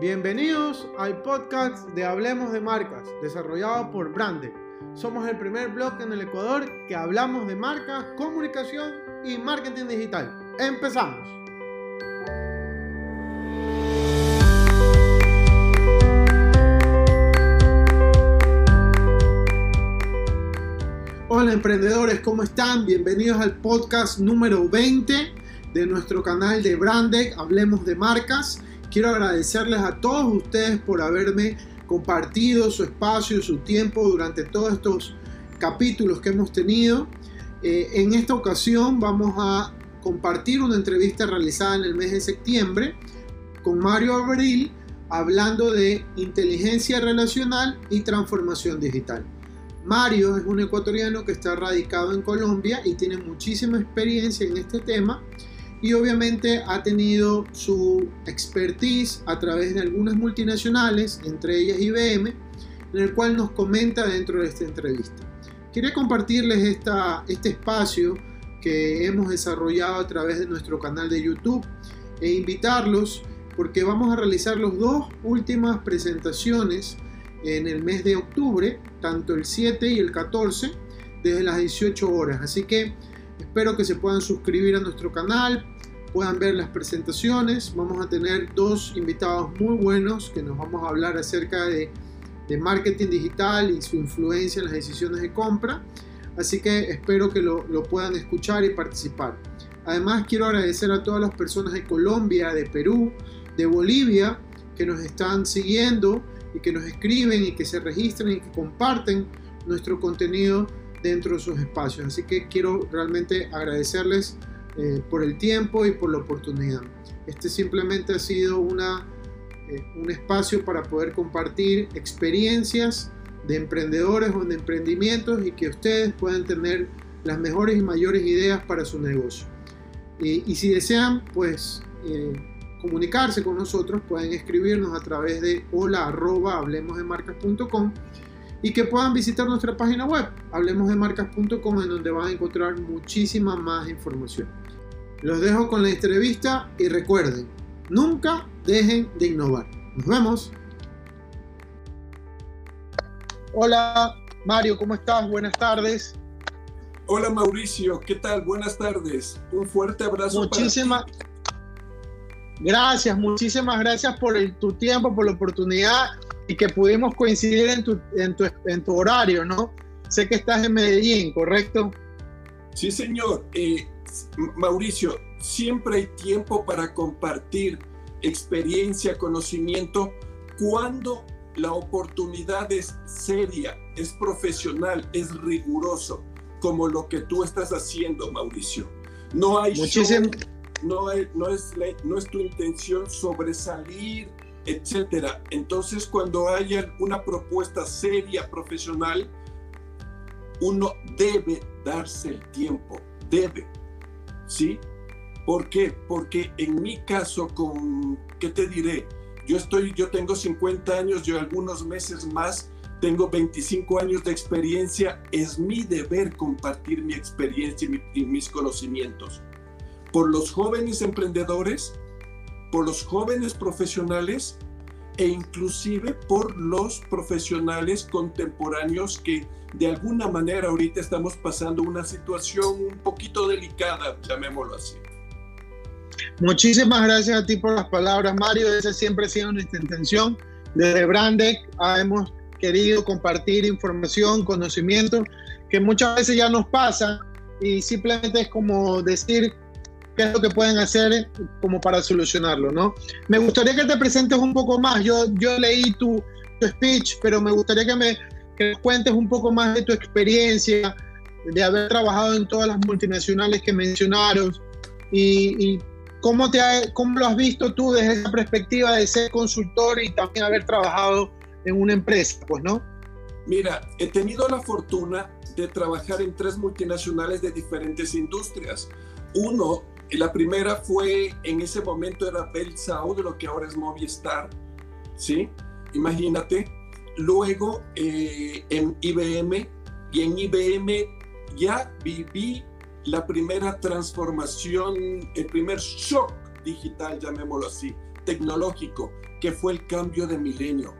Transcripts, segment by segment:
Bienvenidos al podcast de Hablemos de Marcas, desarrollado por Brande. Somos el primer blog en el Ecuador que hablamos de marcas, comunicación y marketing digital. Empezamos. Hola emprendedores, ¿cómo están? Bienvenidos al podcast número 20 de nuestro canal de Brandec, Hablemos de Marcas. Quiero agradecerles a todos ustedes por haberme compartido su espacio, su tiempo durante todos estos capítulos que hemos tenido. Eh, en esta ocasión vamos a compartir una entrevista realizada en el mes de septiembre con Mario Abril hablando de inteligencia relacional y transformación digital. Mario es un ecuatoriano que está radicado en Colombia y tiene muchísima experiencia en este tema y obviamente ha tenido su expertise a través de algunas multinacionales, entre ellas IBM, en el cual nos comenta dentro de esta entrevista. Quería compartirles esta, este espacio que hemos desarrollado a través de nuestro canal de YouTube e invitarlos porque vamos a realizar las dos últimas presentaciones en el mes de octubre, tanto el 7 y el 14, desde las 18 horas. Así que espero que se puedan suscribir a nuestro canal, puedan ver las presentaciones. Vamos a tener dos invitados muy buenos que nos vamos a hablar acerca de, marketing digital y su influencia en las decisiones de compra. Así que espero que lo, lo puedan escuchar y participar. Además quiero agradecer a todas las personas de Colombia, de Perú, de Bolivia que nos están siguiendo y que nos escriben y que se registran y que comparten nuestro contenido dentro de sus espacios. Así que quiero realmente agradecerles eh, por el tiempo y por la oportunidad. Este simplemente ha sido una, eh, un espacio para poder compartir experiencias de emprendedores o de emprendimientos y que ustedes puedan tener las mejores y mayores ideas para su negocio. Y, si desean, pues eh, comunicarse con nosotros, pueden escribirnos a través de hola arroba hablemosdemarcas.com y que puedan visitar nuestra página web, hablemosdemarcas.com, en donde van a encontrar muchísima más información. Los dejo con la entrevista y recuerden, nunca dejen de innovar. Nos vemos. Hola Mario, ¿cómo estás? Buenas tardes. Hola Mauricio, ¿qué tal? Buenas tardes. Un fuerte abrazo. Muchísimas gracias, muchísimas gracias por tu tiempo, por la oportunidad y que pudimos coincidir en tu, en tu, en tu horario, ¿no? Sé que estás en Medellín, ¿correcto? Sí, señor. Eh, Mauricio, siempre hay tiempo para compartir experiencia, conocimiento, cuando la oportunidad es seria, es profesional, es riguroso, como lo que tú estás haciendo, Mauricio. No hay no, no, es, no es tu intención sobresalir etcétera. Entonces, cuando haya una propuesta seria, profesional, uno debe darse el tiempo, debe, ¿sí? ¿Por qué? Porque en mi caso, con, ¿qué te diré? Yo estoy, yo tengo 50 años, yo algunos meses más, tengo 25 años de experiencia, es mi deber compartir mi experiencia y mis conocimientos. Por los jóvenes emprendedores, por los jóvenes profesionales e inclusive por los profesionales contemporáneos que de alguna manera ahorita estamos pasando una situación un poquito delicada, llamémoslo así. Muchísimas gracias a ti por las palabras, Mario. Esa siempre ha sido nuestra intención. Desde Brandec hemos querido compartir información, conocimiento, que muchas veces ya nos pasa y simplemente es como decir qué es lo que pueden hacer como para solucionarlo, ¿no? Me gustaría que te presentes un poco más. Yo, yo leí tu, speech, pero me gustaría que me que cuentes un poco más de tu experiencia, de haber trabajado en todas las multinacionales que mencionaron y, cómo, te cómo lo has visto tú desde esa perspectiva de ser consultor y también haber trabajado en una empresa, pues, ¿no? Mira, he tenido la fortuna de trabajar en tres multinacionales de diferentes industrias. Uno la primera fue, en ese momento era Bell de lo que ahora es Movistar, ¿sí? Imagínate. Luego eh, en IBM, y en IBM ya viví la primera transformación, el primer shock digital, llamémoslo así, tecnológico, que fue el cambio de milenio.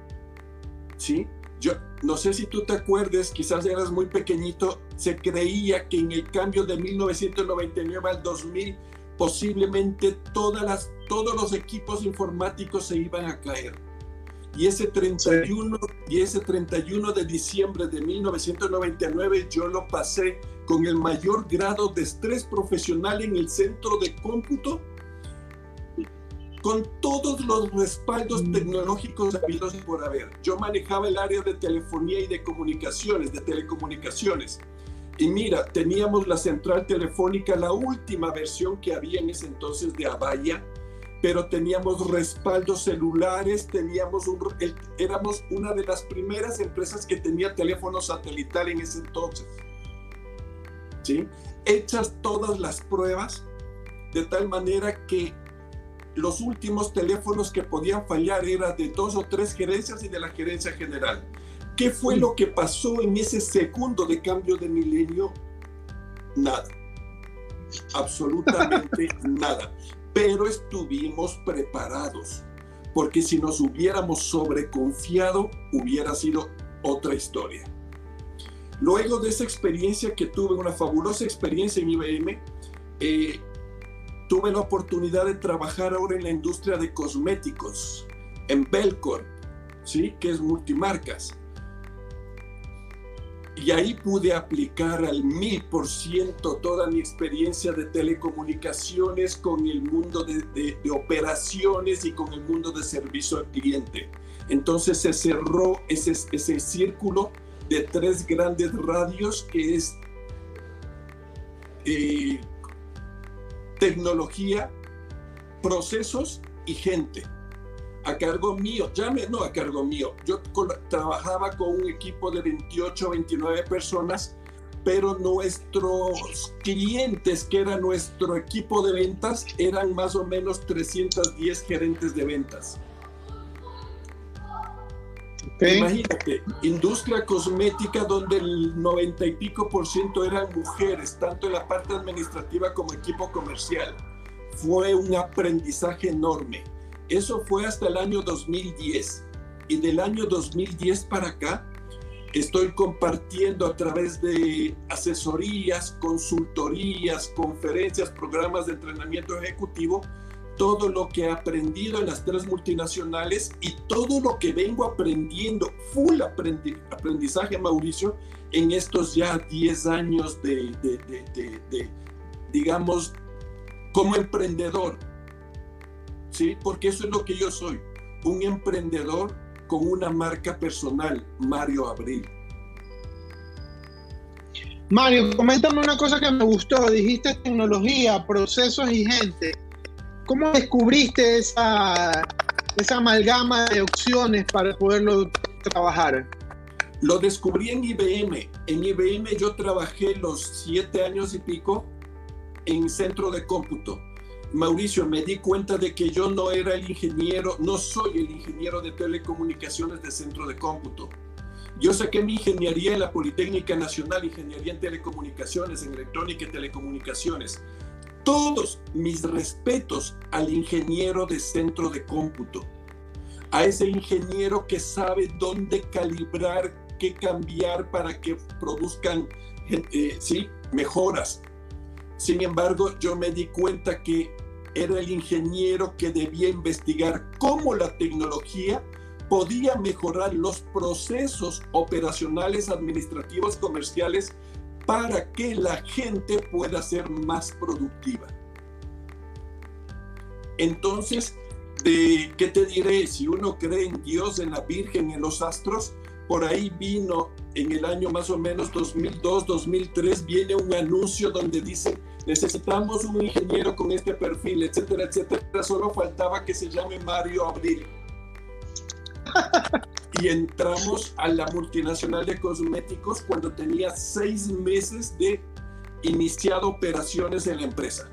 ¿Sí? Yo no sé si tú te acuerdes, quizás eras muy pequeñito, se creía que en el cambio de 1999 al 2000 posiblemente todas las, todos los equipos informáticos se iban a caer. Y ese 31, y ese 31 de diciembre de 1999 yo lo pasé con el mayor grado de estrés profesional en el centro de cómputo con todos los respaldos mm. tecnológicos habidos por haber. Yo manejaba el área de telefonía y de comunicaciones, de telecomunicaciones. Y mira, teníamos la central telefónica, la última versión que había en ese entonces de Avaya, pero teníamos respaldos celulares, teníamos éramos una de las primeras empresas que tenía teléfono satelital en ese entonces. Hechas todas las pruebas de tal manera que los últimos teléfonos que podían fallar eran de dos o tres gerencias y de la gerencia general. ¿Qué fue lo que pasó en ese segundo de cambio de milenio? Nada. Absolutamente nada. Pero estuvimos preparados, porque si nos hubiéramos sobreconfiado, hubiera sido otra historia. Luego de esa experiencia que tuve, una fabulosa experiencia en IBM, eh, tuve la oportunidad de trabajar ahora en la industria de cosméticos, en Belcorp, ¿sí? que es multimarcas. Y ahí pude aplicar al mil por ciento toda mi experiencia de telecomunicaciones con el mundo de, de, operaciones y con el mundo de servicio al cliente. Entonces se cerró ese, ese círculo de tres grandes radios que es eh, tecnología, procesos y gente. A cargo mío, ya no a cargo mío, yo trabajaba con un equipo de 28, 29 personas, pero nuestros clientes, que era nuestro equipo de ventas, eran más o menos 310 gerentes de ventas. Imagínate, industria cosmética donde el 90 y pico por ciento eran mujeres, tanto en la parte administrativa como equipo comercial. Fue un aprendizaje enorme. Eso fue hasta el año 2010. Y del año 2010 para acá, estoy compartiendo a través de asesorías, consultorías, conferencias, programas de entrenamiento ejecutivo, todo lo que he aprendido en las tres multinacionales y todo lo que vengo aprendiendo, full aprendizaje, Mauricio, en estos ya 10 años de, digamos, como emprendedor. ¿Sí? Porque eso es lo que yo soy, un emprendedor con una marca personal, Mario Abril. Mario, coméntame una cosa que me gustó. Dijiste tecnología, procesos y gente. ¿Cómo descubriste esa, esa amalgama de opciones para poderlo trabajar? Lo descubrí en IBM. En IBM yo trabajé los siete años y pico en centro de cómputo. Mauricio, me di cuenta de que yo no era el ingeniero, no soy el ingeniero de telecomunicaciones de centro de cómputo. Yo saqué mi ingeniería en la Politécnica Nacional, ingeniería en telecomunicaciones, en electrónica y telecomunicaciones todos mis respetos al ingeniero de centro de cómputo, a ese ingeniero que sabe dónde calibrar, qué cambiar para que produzcan eh, ¿sí? mejoras. Sin embargo, yo me di cuenta que era el ingeniero que debía investigar cómo la tecnología podía mejorar los procesos operacionales, administrativos, comerciales para que la gente pueda ser más productiva. Entonces, ¿qué te diré? Si uno cree en Dios, en la Virgen, en los astros, por ahí vino en el año más o menos 2002, 2003, viene un anuncio donde dice, necesitamos un ingeniero con este perfil, etcétera, etcétera. Solo faltaba que se llame Mario Abril. y entramos a la multinacional de cosméticos cuando tenía seis meses de iniciado operaciones en la empresa.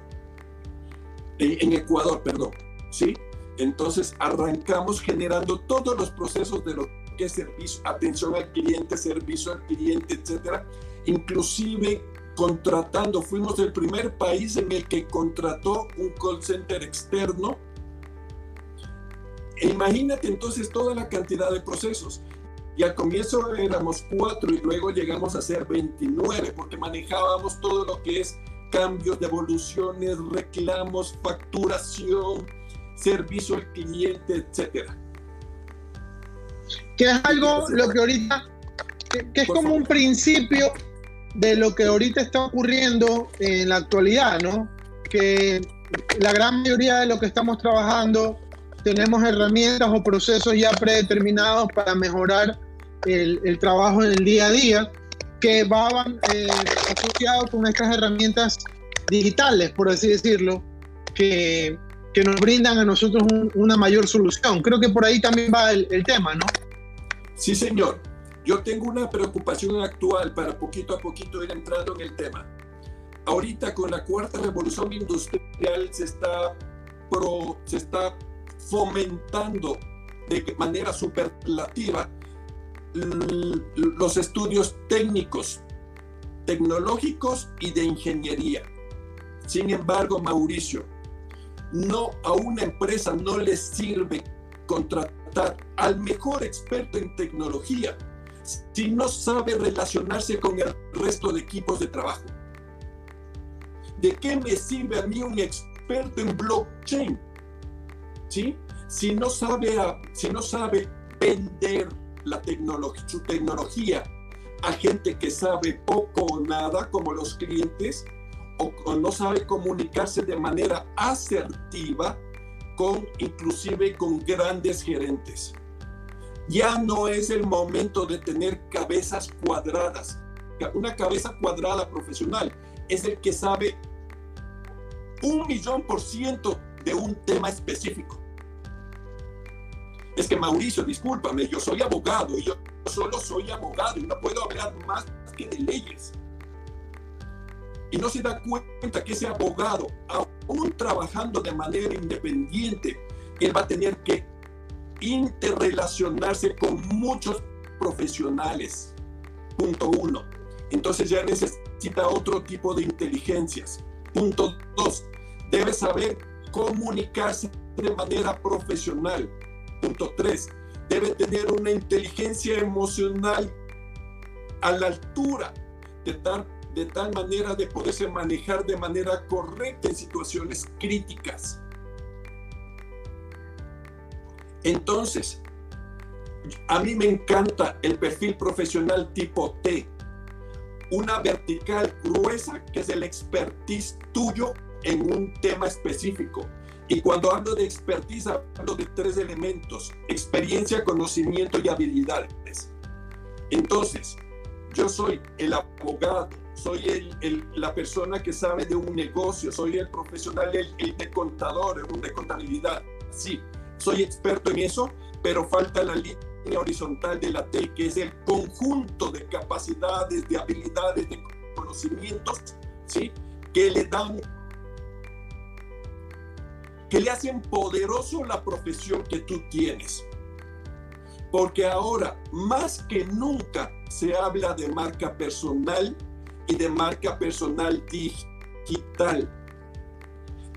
En, Ecuador, perdón. ¿Sí? Entonces arrancamos generando todos los procesos de lo que es servicio, atención al cliente, servicio al cliente, etcétera. Inclusive contratando, fuimos el primer país en el que contrató un call center externo E imagínate entonces toda la cantidad de procesos. Y al comienzo éramos cuatro y luego llegamos a ser 29 porque manejábamos todo lo que es cambios, devoluciones, reclamos, facturación, servicio al cliente, etcétera. Que es algo lo que ahorita, que, es como un principio de lo que ahorita está ocurriendo en la actualidad, ¿no? Que la gran mayoría de lo que estamos trabajando tenemos herramientas o procesos ya predeterminados para mejorar el, trabajo en el día a día que van eh, asociados con estas herramientas digitales, por así decirlo, que, que nos brindan a nosotros una mayor solución. Creo que por ahí también va el tema, ¿no? Sí, señor. Yo tengo una preocupación actual para poquito a poquito ir entrando en el tema. Ahorita con la cuarta revolución industrial se está, se está fomentando de manera superlativa los estudios técnicos, tecnológicos y de ingeniería. Sin embargo, Mauricio, no a una empresa no le sirve contratar al mejor experto en tecnología si no sabe relacionarse con el resto de equipos de trabajo. ¿De qué me sirve a mí un experto en blockchain? ¿Sí? Si no sabe, si no sabe vender la tecnología, su tecnología a gente que sabe poco o nada, como los clientes, o, no sabe comunicarse de manera asertiva con inclusive con grandes gerentes. Ya no es el momento de tener cabezas cuadradas. Una cabeza cuadrada profesional es el que sabe un millón por ciento de un tema específico es que Mauricio, discúlpame, yo soy abogado y yo solo soy abogado y no puedo hablar más que de leyes. Y no se da cuenta que ese abogado, aún trabajando de manera independiente, él va a tener que interrelacionarse con muchos profesionales. Punto uno. Entonces ya necesita otro tipo de inteligencias. Punto dos. Debe saber comunicarse de manera profesional. Punto 3. Debe tener una inteligencia emocional a la altura de tal, de tal manera de poderse manejar de manera correcta en situaciones críticas. Entonces, a mí me encanta el perfil profesional tipo T, una vertical gruesa que es el expertise tuyo en un tema específico. Y cuando hablo de expertise, hablo de tres elementos, experiencia, conocimiento y habilidades. Entonces, yo soy el abogado, soy el, la persona que sabe de un negocio, soy el profesional, el, el de contador, un de contabilidad. Sí, soy experto en eso, pero falta la línea horizontal de la T, que es el conjunto de capacidades, de habilidades, de conocimientos, ¿sí? que le dan que le hacen poderoso la profesión que tú tienes. Porque ahora, más que nunca, se habla de marca personal y de marca personal digital.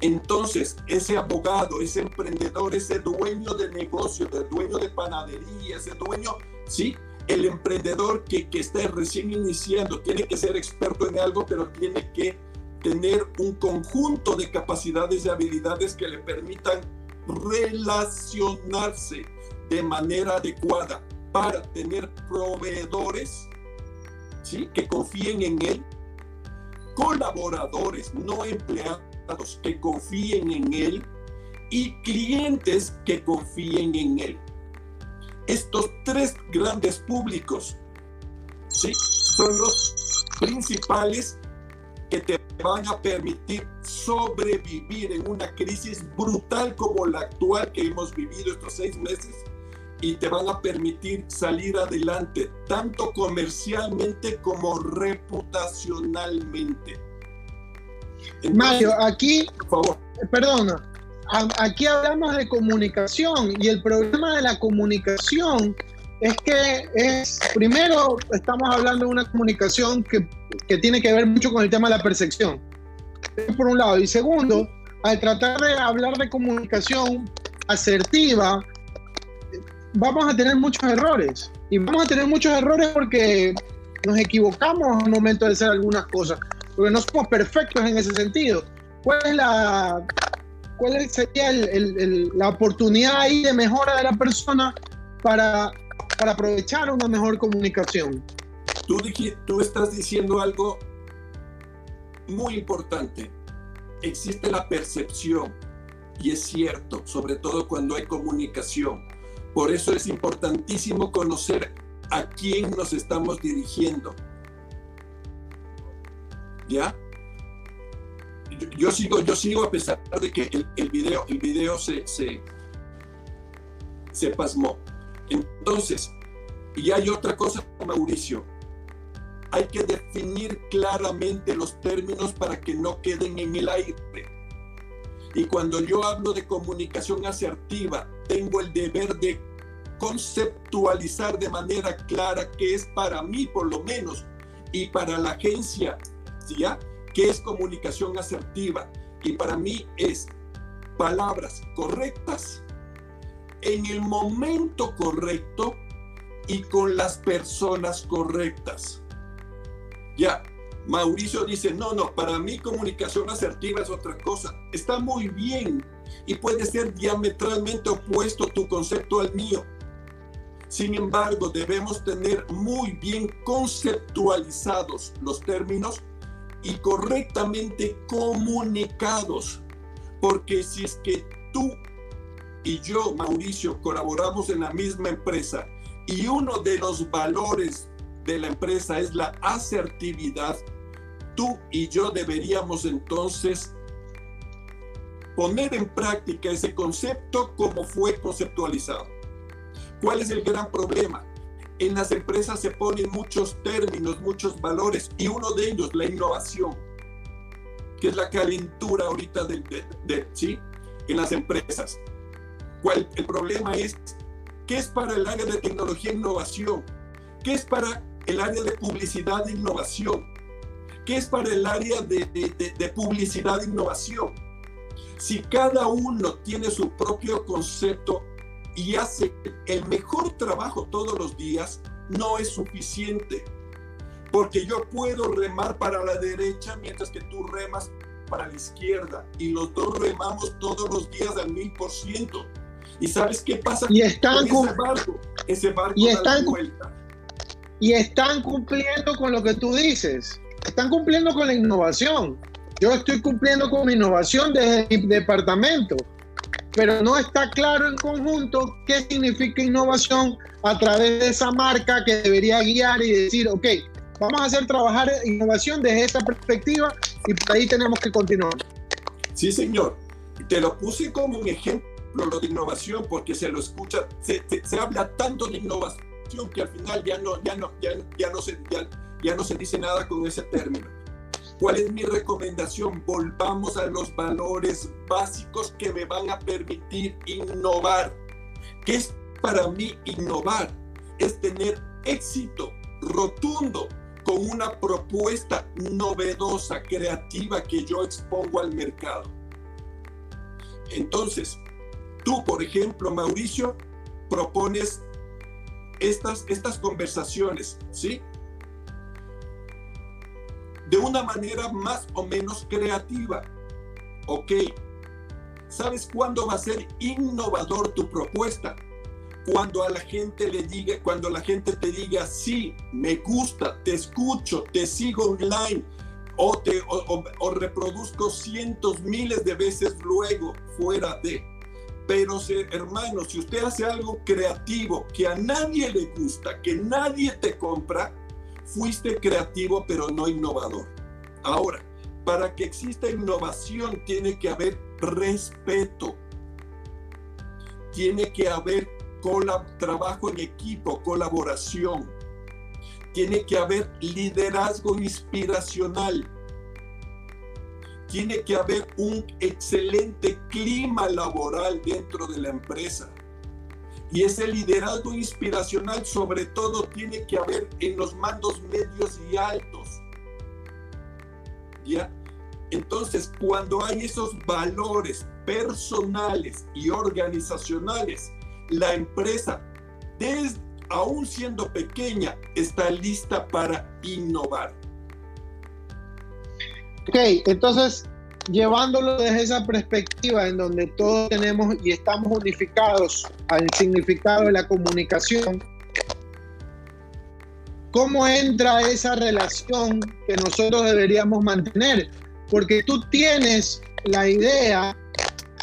Entonces, ese abogado, ese emprendedor, ese dueño de negocio, el dueño de panadería, ese dueño, sí, el emprendedor que, que está recién iniciando, tiene que ser experto en algo, pero tiene que tener un conjunto de capacidades y habilidades que le permitan relacionarse de manera adecuada para tener proveedores ¿sí? que confíen en él, colaboradores, no empleados, que confíen en él y clientes que confíen en él. Estos tres grandes públicos son los principales que te van a permitir sobrevivir en una crisis brutal como la actual que hemos vivido estos seis meses y te van a permitir salir adelante, tanto comercialmente como reputacionalmente. Mario, aquí, perdona, aquí hablamos de comunicación y el problema de la comunicación es que es, primero, estamos hablando de una comunicación que, que, tiene que ver mucho con el tema de la percepción, por un lado. Y segundo, al tratar de hablar de comunicación asertiva, vamos a tener muchos errores. Y vamos a tener muchos errores porque nos equivocamos al momento de hacer algunas cosas, porque no somos perfectos en ese sentido. ¿Cuál es la, cuál sería la oportunidad ahí de mejora de la persona para, para aprovechar una mejor comunicación? Tú, tú estás diciendo algo muy importante. Existe la percepción y es cierto, sobre todo cuando hay comunicación. Por eso es importantísimo conocer a quién nos estamos dirigiendo. ¿Ya? Yo, sigo, yo sigo a pesar de que el, video, el video se, se, se pasmó. Entonces, y hay otra cosa, Mauricio. Hay que definir claramente los términos para que no queden en el aire. Y cuando yo hablo de comunicación asertiva, tengo el deber de conceptualizar de manera clara qué es para mí, por lo menos, y para la agencia, ¿ya? ¿Qué es comunicación asertiva? Y para mí es palabras correctas, en el momento correcto y con las personas correctas. Ya, Mauricio dice, no, no, para mí comunicación asertiva es otra cosa. Está muy bien y puede ser diametralmente opuesto tu concepto al mío. Sin embargo, debemos tener muy bien conceptualizados los términos y correctamente comunicados. Porque si es que tú y yo, Mauricio, colaboramos en la misma empresa y uno de los valores de la empresa es la asertividad, tú y yo deberíamos entonces poner en práctica ese concepto como fue conceptualizado. ¿Cuál es el gran problema? En las empresas se ponen muchos términos, muchos valores, y uno de ellos, la innovación, que es la calentura ahorita de, de, ¿sí? en las empresas. ¿Cuál, el problema es, ¿qué es para el área de tecnología e innovación? ¿Qué es para el área de publicidad e innovación? ¿Qué es para el área de, de, de publicidad e innovación? Si cada uno tiene su propio concepto y hace el mejor trabajo todos los días, no es suficiente. Porque yo puedo remar para la derecha mientras que tú remas para la izquierda. Y los dos remamos todos los días al mil por ciento. ¿Y sabes qué pasa y están con ese barco? Ese barco y están, vuelta. Y están cumpliendo con lo que tú dices. Están cumpliendo con la innovación. Yo estoy cumpliendo con mi innovación desde mi departamento pero no está claro en conjunto qué significa innovación a través de esa marca que debería guiar y decir, ok, vamos a hacer trabajar innovación desde esta perspectiva y ahí tenemos que continuar. Sí, señor. Te lo puse como un ejemplo lo de innovación porque se lo escucha, se, habla tanto de innovación que al final ya no, ya no, ya no, se, ya no se dice nada con ese término. ¿Cuál es mi recomendación? Volvamos a los valores básicos que me van a permitir innovar. ¿Qué es para mí innovar? Es tener éxito rotundo con una propuesta novedosa, creativa que yo expongo al mercado. Entonces, tú, por ejemplo, Mauricio, propones estas, estas conversaciones, ¿sí? De una manera más o menos creativa. Ok, ¿sabes cuándo va a ser innovador tu propuesta? Cuando a la gente le diga, cuando la gente te diga, sí, me gusta, te escucho, te sigo online, o, te, o, reproduzco cientos, miles de veces luego fuera de. Pero, hermano, si usted hace algo creativo que a nadie le gusta, que nadie te compra, fuiste creativo pero no innovador. Ahora, para que exista innovación tiene que haber respeto, tiene que haber trabajo en equipo, colaboración, tiene que haber liderazgo inspiracional, tiene que haber un excelente clima laboral dentro de la empresa y ese liderazgo inspiracional sobre todo tiene que haber en los mandos medios y altos. ¿Ya? Entonces, cuando hay esos valores personales y organizacionales, la empresa desde, aún siendo pequeña, está lista para innovar. Ok, entonces llevándolo desde esa perspectiva en donde todos tenemos y estamos unificados al significado de la comunicación, ¿cómo entra esa relación que nosotros deberíamos mantener? Porque tú tienes la idea,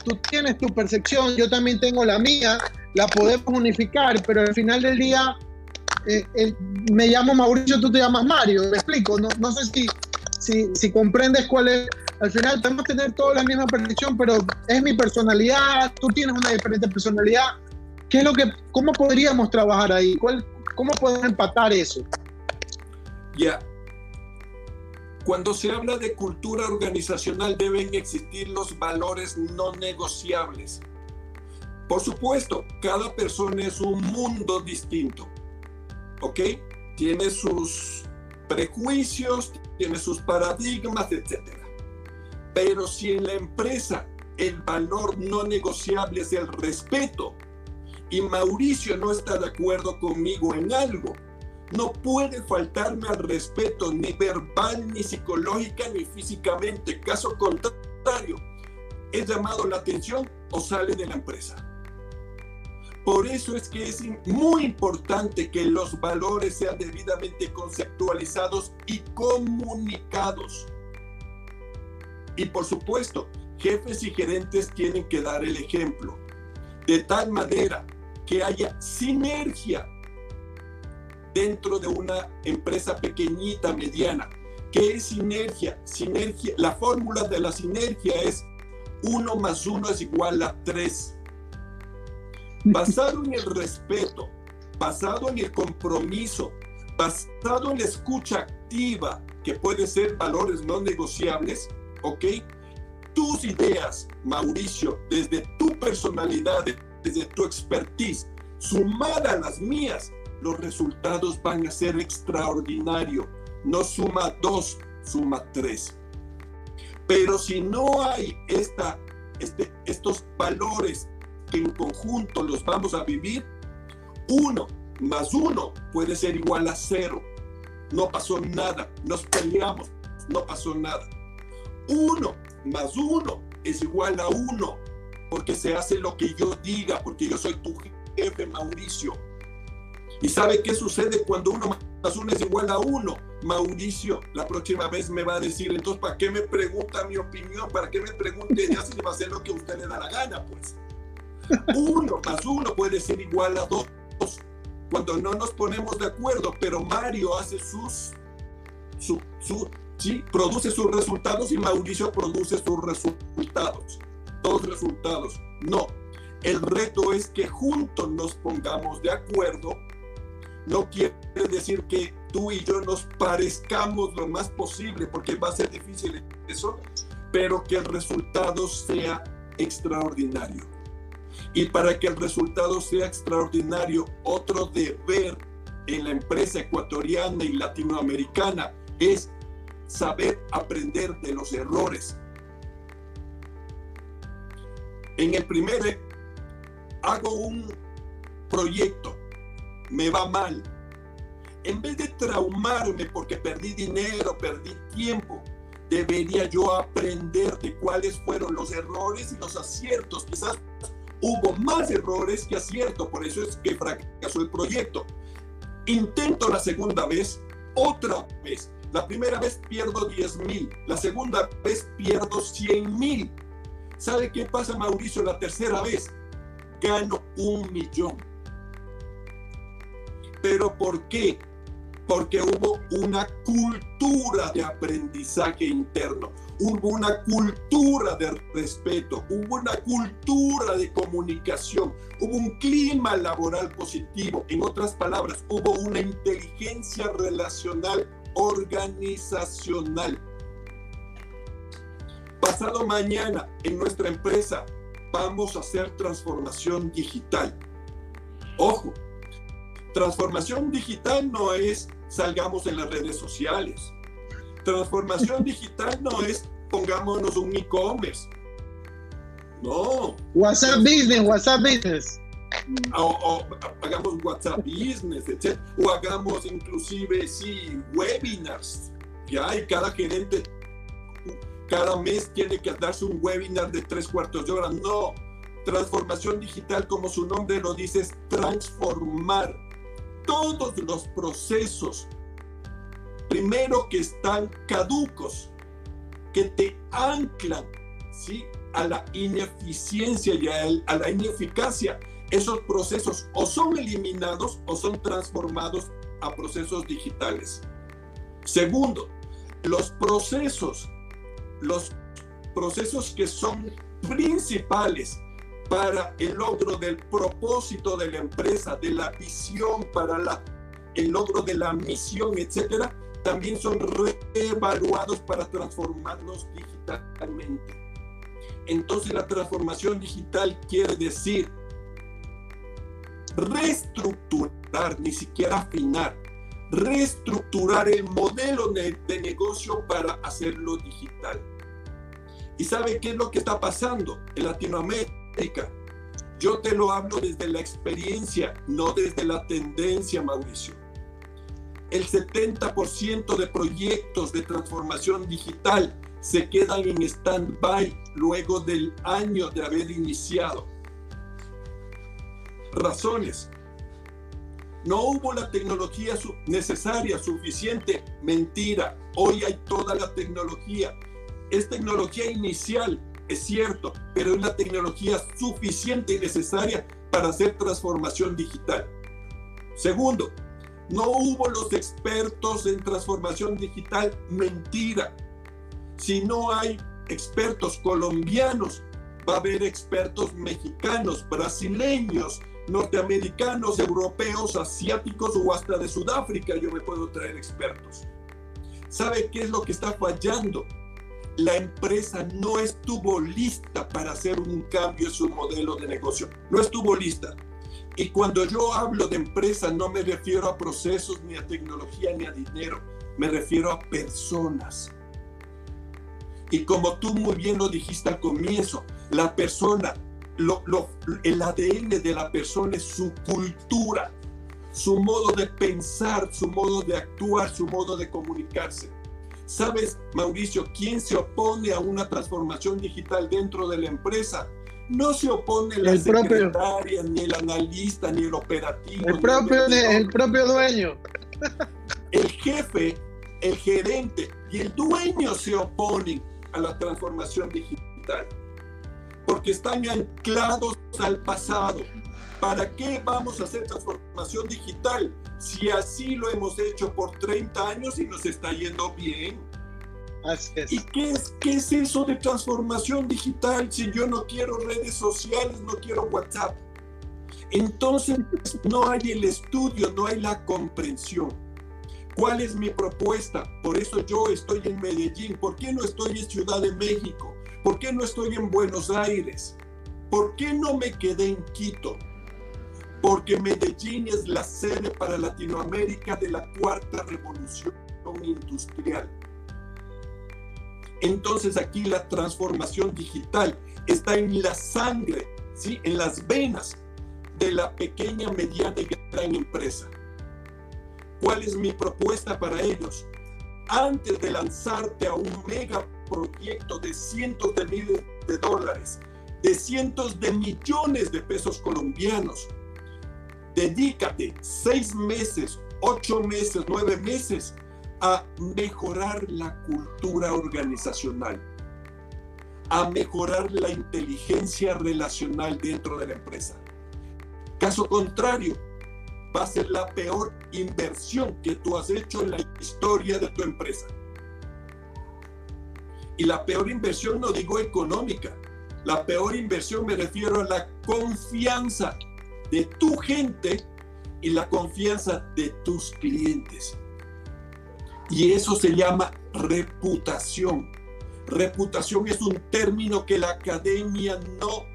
tú tienes tu percepción, yo también tengo la mía, la podemos unificar, pero al final del día eh, me llamo Mauricio, tú te llamas Mario, me explico, no, no sé si, si, si comprendes cuál es al final podemos tener toda la misma percepción, pero es mi personalidad, tú tienes una diferente personalidad. ¿Qué es lo que, cómo podríamos trabajar ahí? ¿Cuál, ¿Cómo podemos empatar eso? Ya. Cuando se habla de cultura organizacional deben existir los valores no negociables. Por supuesto, cada persona es un mundo distinto. ¿Ok? Tiene sus prejuicios, tiene sus paradigmas, etc. Pero si en la empresa el valor no negociable es el respeto y Mauricio no está de acuerdo conmigo en algo, no puede faltarme al respeto ni verbal, ni psicológica, ni físicamente. Caso contrario, es llamado la atención o sale de la empresa. Por eso es que es muy importante que los valores sean debidamente conceptualizados y comunicados. Y por supuesto, jefes y gerentes tienen que dar el ejemplo, de tal manera que haya sinergia dentro de una empresa pequeñita, mediana. ¿Qué es sinergia? Sinergia, la fórmula de la sinergia es 1 más 1 es igual a 3. Basado en el respeto, basado en el compromiso, basado en la escucha activa, que puede ser valores no negociables, ¿ok? Tus ideas, Mauricio, desde tu personalidad, desde tu expertise, sumada a las mías, los resultados van a ser extraordinarios. No suma dos, suma tres. Pero si no hay este, estos valores que en conjunto los vamos a vivir, uno más uno puede ser igual a cero. No pasó nada, nos peleamos, no pasó nada. Uno más uno es igual a uno, porque se hace lo que yo diga, porque yo soy tu jefe, Mauricio. ¿Y sabe qué sucede cuando uno más uno es igual a uno? Mauricio, la próxima vez me va a decir, entonces, ¿para qué me pregunta mi opinión? ¿Para qué me pregunte? Ya se va a hacer lo que usted le da la gana, pues. Uno más uno puede ser igual a dos cuando no nos ponemos de acuerdo, pero Mario hace sus, su, su, ¿sí? Produce sus resultados y Mauricio produce sus resultados. Dos resultados. No. El reto es que juntos nos pongamos de acuerdo. No quiere decir que tú y yo nos parezcamos lo más posible, porque va a ser difícil eso, pero que el resultado sea extraordinario. Y para que el resultado sea extraordinario, otro deber en la empresa ecuatoriana y latinoamericana es saber aprender de los errores. En el primer, hago un proyecto, me va mal. En vez de traumarme porque perdí dinero, perdí tiempo, debería yo aprender de cuáles fueron los errores y los aciertos. Quizás hubo más errores que aciertos, por eso es que fracasó el proyecto. Intento la segunda vez, otra vez, la primera vez pierdo 10 mil, la segunda vez pierdo 100 mil. ¿Sabe qué pasa, Mauricio? La tercera vez gano un millón. ¿Pero por qué? Porque hubo una cultura de aprendizaje interno, hubo una cultura de respeto, hubo una cultura de comunicación, hubo un clima laboral positivo. En otras palabras, hubo una inteligencia relacional organizacional. Pasado mañana en nuestra empresa vamos a hacer transformación digital. Ojo, transformación digital no es salgamos en las redes sociales. Transformación digital no es pongámonos un e-commerce. No. WhatsApp Business, WhatsApp Business. O, hagamos WhatsApp Business, etc. O hagamos inclusive, sí, webinars. Ya, y cada gerente cada mes tiene que darse un webinar de tres cuartos de hora. No, transformación digital, como su nombre lo dice, es transformar todos los procesos, primero que están caducos, que te anclan ¿sí? a la ineficiencia y a, la ineficacia. Esos procesos o son eliminados o son transformados a procesos digitales. Segundo, los procesos, los procesos que son principales para el logro del propósito de la empresa, de la visión para la, el logro de la misión, etcétera, también son reevaluados para transformarlos digitalmente. Entonces la transformación digital quiere decir reestructurar, ni siquiera afinar, reestructurar el modelo de, negocio para hacerlo digital. ¿Y sabe qué es lo que está pasando en Latinoamérica? Yo te lo hablo desde la experiencia, no desde la tendencia, Mauricio. El 70% de proyectos de transformación digital se quedan en stand-by luego del año de haber iniciado. Razones. No hubo la tecnología necesaria, suficiente. Mentira. Hoy hay toda la tecnología. Es tecnología inicial, es cierto, pero es la tecnología suficiente y necesaria para hacer transformación digital. Segundo, no hubo los expertos en transformación digital. Mentira. Si no hay expertos colombianos, va a haber expertos mexicanos, brasileños, norteamericanos, europeos, asiáticos o hasta de Sudáfrica. Yo me puedo traer expertos. ¿Sabe qué es lo que está fallando? la empresa no estuvo lista para hacer un cambio en su modelo de negocio. No estuvo lista. Y cuando yo hablo de empresa no me refiero a procesos, ni a tecnología, ni a dinero. Me refiero a personas. Y como tú muy bien lo dijiste al comienzo, la persona, lo, el ADN de la persona es su cultura, su modo de pensar, su modo de actuar, su modo de comunicarse. ¿Sabes, Mauricio, quién se opone a una transformación digital dentro de la empresa? No se opone la secretaria, ni el analista, ni el operativo. El propio, el propio dueño. El jefe, el gerente y el dueño se oponen a la transformación digital porque están anclados al pasado. ¿Para qué vamos a hacer transformación digital si así lo hemos hecho por 30 años y nos está yendo bien? ¿Y qué es, qué es eso de transformación digital si yo no quiero redes sociales, no quiero WhatsApp? Entonces no hay el estudio, no hay la comprensión. ¿Cuál es mi propuesta? Por eso yo estoy en Medellín. ¿Por qué no estoy en Ciudad de México? ¿Por qué no estoy en Buenos Aires? ¿Por qué no me quedé en Quito? Porque Medellín es la sede para Latinoamérica de la cuarta revolución industrial. Entonces aquí la transformación digital está en la sangre, ¿sí? en las venas de la pequeña, mediana y gran empresa. ¿Cuál es mi propuesta para ellos? Antes de lanzarte a un mega proyecto de cientos de miles de dólares, de cientos de millones de pesos colombianos, dedícate seis meses, ocho meses, nueve meses a mejorar la cultura organizacional, a mejorar la inteligencia relacional dentro de la empresa. Caso contrario, va a ser la peor inversión que tú has hecho en la historia de tu empresa. Y la peor inversión no digo económica, la peor inversión me refiero a la confianza de tu gente y la confianza de tus clientes. Y eso se llama reputación. Reputación es un término que la academia no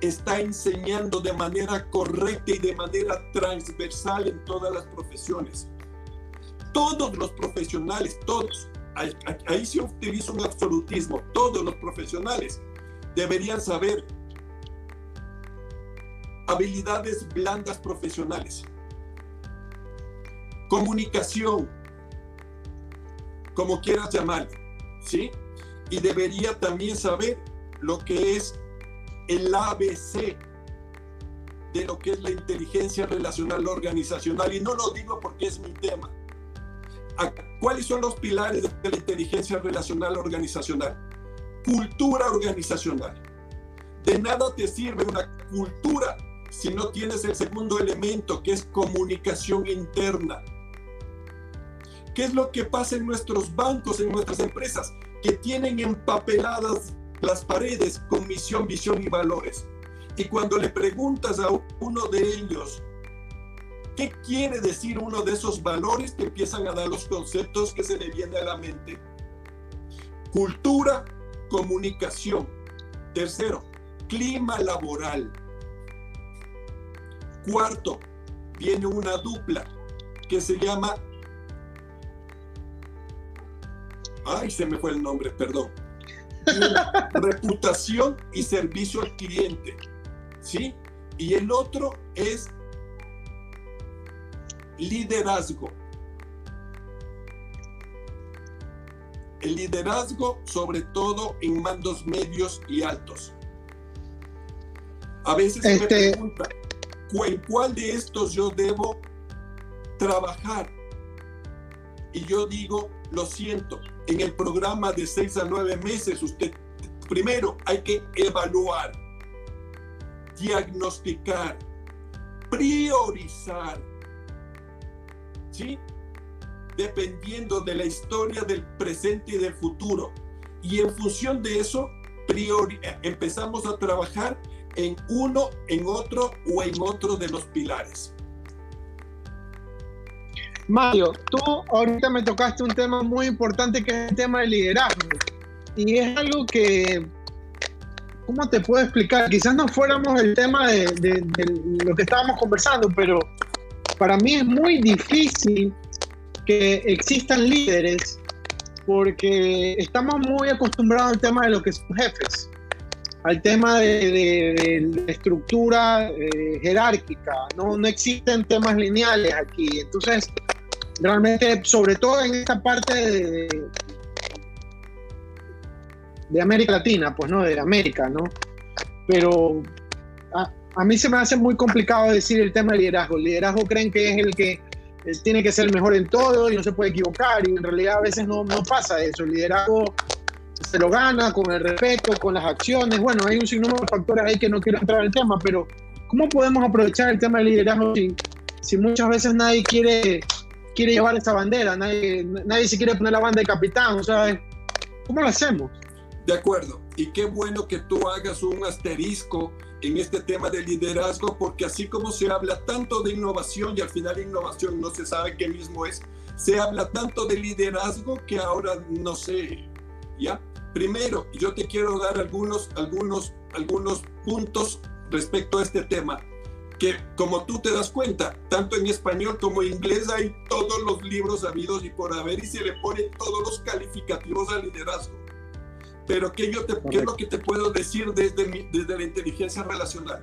está enseñando de manera correcta y de manera transversal en todas las profesiones. Todos los profesionales, todos, ahí se utiliza un absolutismo, todos los profesionales deberían saber habilidades blandas profesionales, comunicación, como quieras llamarlo, ¿sí? Y debería también saber lo que es el ABC de lo que es la inteligencia relacional organizacional. Y no lo digo porque es mi tema. ¿Cuáles son los pilares de la inteligencia relacional organizacional? Cultura organizacional. De nada te sirve una cultura si no tienes el segundo elemento, que es comunicación interna. ¿Qué es lo que pasa en nuestros bancos, en nuestras empresas? Que tienen empapeladas las paredes con misión, visión y valores. Y cuando le preguntas a uno de ellos, ¿qué quiere decir uno de esos valores? Te empiezan a dar los conceptos que se le viene a la mente. Cultura, comunicación. Tercero, clima laboral. Cuarto, viene una dupla que se llama... Ay, se me fue el nombre, perdón. reputación y servicio al cliente. ¿Sí? Y el otro es liderazgo. El liderazgo, sobre todo en mandos medios y altos. A veces me este preguntan, ¿en cuál de estos yo debo trabajar? Y yo digo, lo siento, en el programa de seis a nueve meses, usted primero hay que evaluar, diagnosticar, priorizar, ¿sí? Dependiendo de la historia del presente y del futuro. Y en función de eso, empezamos a trabajar en uno, en otro o en otro de los pilares. Mario, tú ahorita me tocaste un tema muy importante que es el tema del liderazgo. Y es algo que, ¿cómo te puedo explicar? Quizás no fuéramos el tema de, de lo que estábamos conversando, pero para mí es muy difícil que existan líderes porque estamos muy acostumbrados al tema de lo que son jefes al tema de, estructura eh, jerárquica. No, no existen temas lineales aquí. Entonces, realmente, sobre todo en esta parte de, de América Latina, pues no, de América, ¿no? Pero a, mí se me hace muy complicado decir el tema de liderazgo. El liderazgo creen que es el que eh, tiene que ser mejor en todo y no se puede equivocar y en realidad a veces no, no pasa eso. El liderazgo se lo gana con el respeto, con las acciones. Bueno, hay un sinnúmero de factores ahí que no quiero entrar en el tema, pero ¿cómo podemos aprovechar el tema del liderazgo si, si muchas veces nadie quiere, quiere llevar esa bandera, nadie, nadie se quiere poner la banda de capitán? Sea, ¿cómo lo hacemos? De acuerdo, y qué bueno que tú hagas un asterisco en este tema del liderazgo, porque así como se habla tanto de innovación y al final innovación no se sabe qué mismo es, se habla tanto de liderazgo que ahora no sé, ¿ya? Primero, yo te quiero dar algunos, algunos, algunos puntos respecto a este tema, que como tú te das cuenta, tanto en español como en inglés hay todos los libros habidos y por haber y se le ponen todos los calificativos al liderazgo. Pero ¿qué, yo te, ¿qué es lo que te puedo decir desde, desde la inteligencia relacional?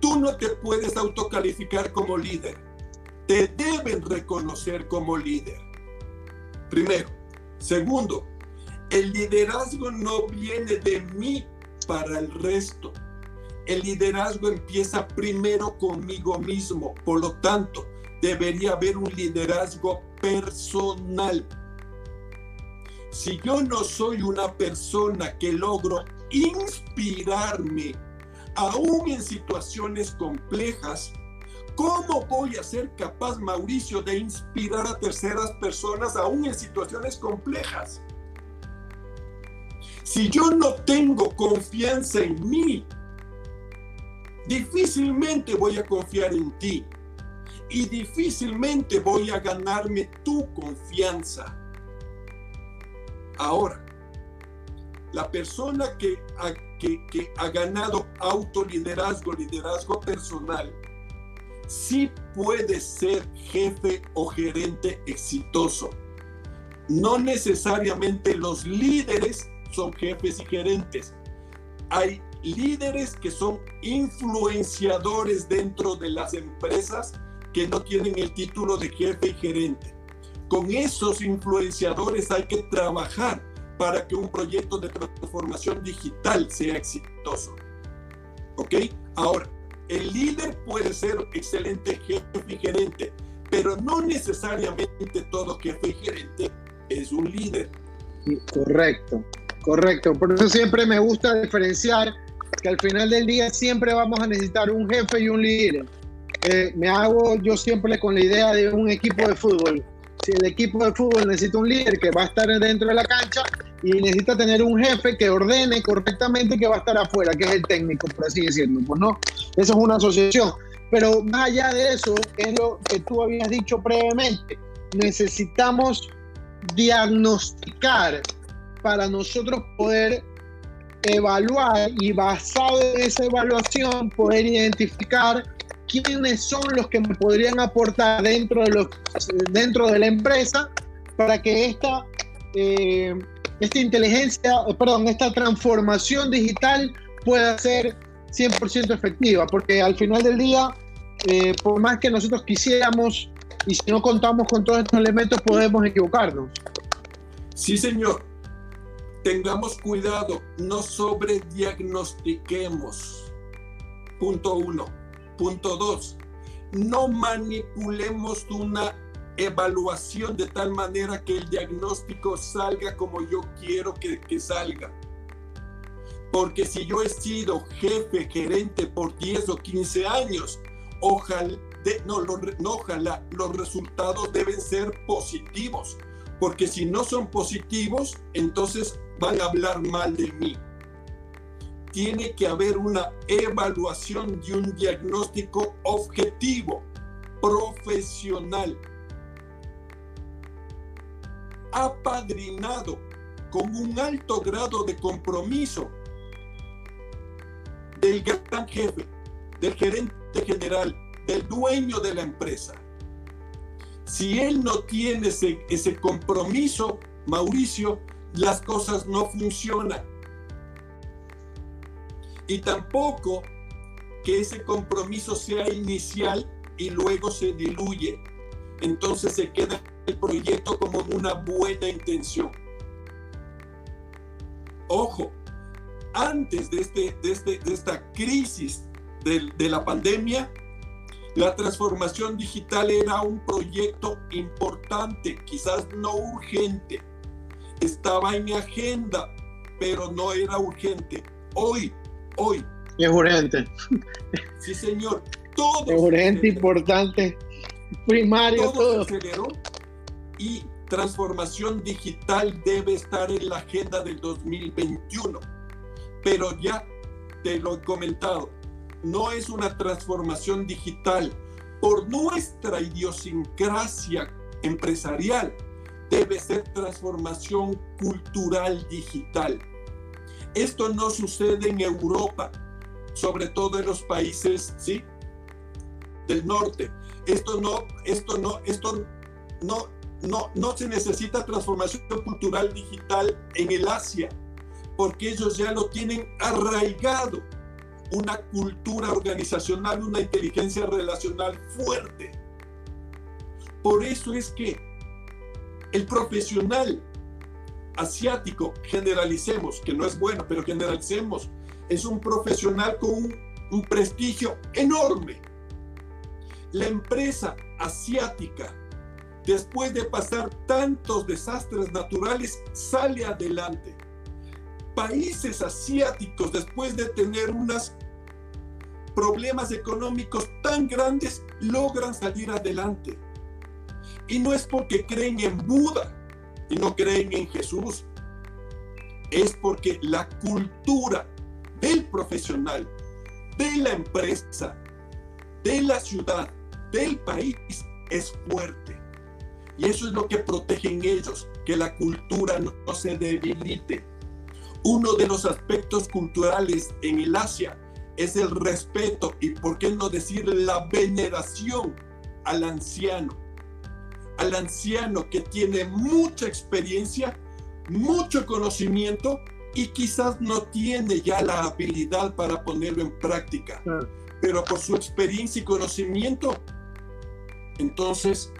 Tú no te puedes autocalificar como líder. Te deben reconocer como líder. Primero. Segundo, el liderazgo no viene de mí para el resto. El liderazgo empieza primero conmigo mismo. Por lo tanto, debería haber un liderazgo personal. Si yo no soy una persona que logro inspirarme, aún en situaciones complejas, ¿cómo voy a ser capaz, Mauricio, de inspirar a terceras personas aún en situaciones complejas? Si yo no tengo confianza en mí, difícilmente voy a confiar en ti y difícilmente voy a ganarme tu confianza. Ahora, la persona que ha, que, que ha ganado autoliderazgo, liderazgo personal, sí puede ser jefe o gerente exitoso. No necesariamente los líderes son jefes y gerentes. Hay líderes que son influenciadores dentro de las empresas que no tienen el título de jefe y gerente. Con esos influenciadores hay que trabajar para que un proyecto de transformación digital sea exitoso. ¿Ok? Ahora, el líder puede ser excelente jefe y gerente, pero no necesariamente todo jefe y gerente es un líder. Correcto, correcto. Por eso siempre me gusta diferenciar que al final del día siempre vamos a necesitar un jefe y un líder. Eh, me hago yo siempre con la idea de un equipo de fútbol. El equipo de fútbol necesita un líder que va a estar dentro de la cancha y necesita tener un jefe que ordene correctamente que va a estar afuera, que es el técnico, por así decirlo. Pues no, eso es una asociación. Pero más allá de eso, es lo que tú habías dicho previamente, necesitamos diagnosticar para nosotros poder evaluar y basado en esa evaluación poder identificar quiénes son los que me podrían aportar dentro de, los, dentro de la empresa para que esta, eh, esta inteligencia, perdón, esta transformación digital pueda ser 100% efectiva, porque al final del día, eh, por más que nosotros quisiéramos y si no contamos con todos estos elementos podemos equivocarnos. Sí, señor. Tengamos cuidado, no sobrediagnostiquemos. Punto uno. Punto dos, no manipulemos una evaluación de tal manera que el diagnóstico salga como yo quiero que, salga. Porque si yo he sido jefe, gerente por 10 o 15 años, ojalá no, no, ojalá, los resultados deben ser positivos, porque si no son positivos, entonces van a hablar mal de mí. Tiene que haber una evaluación y un diagnóstico objetivo, profesional, apadrinado con un alto grado de compromiso del gran jefe, del gerente general, del dueño de la empresa. Si él no tiene ese, ese compromiso, Mauricio, las cosas no funcionan. Y tampoco que ese compromiso sea inicial y luego se diluye. Entonces se queda el proyecto como una buena intención. Ojo, antes de, este, de, este, de esta crisis de, de la pandemia, la transformación digital era un proyecto importante, quizás no urgente. Estaba en agenda, pero no era urgente. Hoy, hoy. Es urgente. Sí, señor. Todo. Es urgente, importante, primario, todo. y transformación digital debe estar en la agenda del 2021. Pero ya te lo he comentado, no es una transformación digital. Por nuestra idiosincrasia empresarial, debe ser transformación cultural digital. Esto no sucede en Europa, sobre todo en los países, ¿sí? Del norte. Esto no, esto no, esto no, no, no se necesita transformación cultural digital en el Asia, porque ellos ya lo tienen arraigado una cultura organizacional, una inteligencia relacional fuerte. Por eso es que el profesional asiático, generalicemos, que no es bueno, pero generalicemos, es un profesional con un, un prestigio enorme. La empresa asiática, después de pasar tantos desastres naturales, sale adelante países asiáticos, después de tener unos problemas económicos tan grandes, logran salir adelante. Y no es porque creen en Buda y no creen en Jesús. Es porque la cultura del profesional, de la empresa, de la ciudad, del país es fuerte. Y eso es lo que protegen ellos, que la cultura no se debilite. Uno de los aspectos culturales en el Asia es el respeto y, por qué no decir, la veneración al anciano. Al anciano que tiene mucha experiencia, mucho conocimiento, y quizás no tiene ya la habilidad para ponerlo en práctica, pero por su experiencia y conocimiento, entonces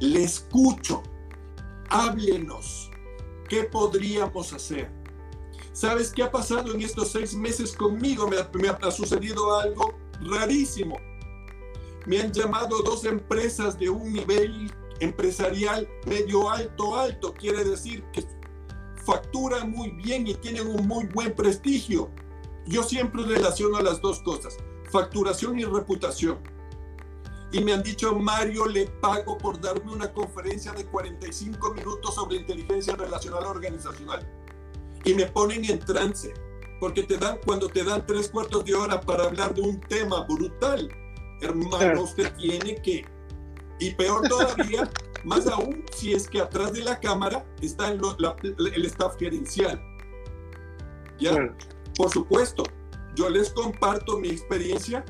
le escucho, háblenos, ¿qué podríamos hacer? ¿Sabes qué ha pasado en estos seis meses conmigo? Me ha, sucedido algo rarísimo. Me han llamado dos empresas de un nivel empresarial medio alto, alto. Quiere decir que facturan muy bien y tienen un muy buen prestigio. Yo siempre relaciono las dos cosas, facturación y reputación. Y me han dicho, Mario, le pago por darme una conferencia de 45 minutos sobre inteligencia relacional organizacional. Y me ponen en trance, porque te dan, cuando te dan tres cuartos de hora para hablar de un tema brutal, hermano, usted tiene que, y peor todavía, más aún si es que atrás de la cámara está el, el staff gerencial. ¿Ya? Por supuesto, yo les comparto mi experiencia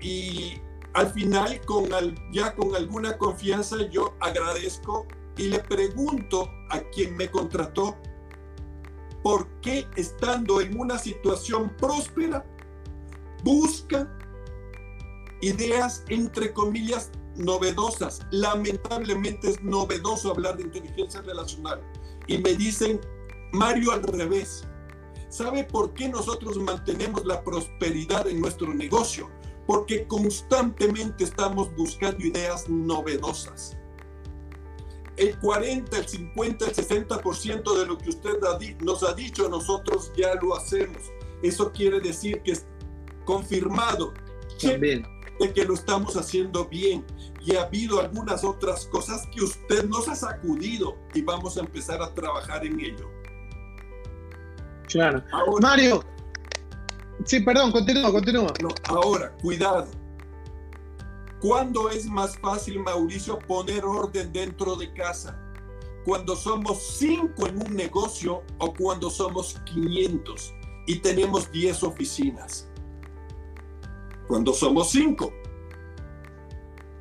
y al final, con ya con alguna confianza, yo agradezco y le pregunto a quien me contrató por qué estando en una situación próspera busca ideas, entre comillas, novedosas. Lamentablemente es novedoso hablar de inteligencia relacional. Y me dicen, Mario, al revés. ¿Sabe por qué nosotros mantenemos la prosperidad en nuestro negocio? Porque constantemente estamos buscando ideas novedosas. El 40, el 50, el 60% de lo que usted nos ha dicho, nosotros ya lo hacemos. Eso quiere decir que es confirmado. También de que lo estamos haciendo bien y ha habido algunas otras cosas que usted nos ha sacudido y vamos a empezar a trabajar en ello. Claro. Mario. Sí, perdón, continúa, continúa. No, ahora, cuidado. ¿Cuándo es más fácil, Mauricio, poner orden dentro de casa? ¿Cuando somos cinco en un negocio o cuando somos 500 y tenemos 10 oficinas? Cuando somos cinco.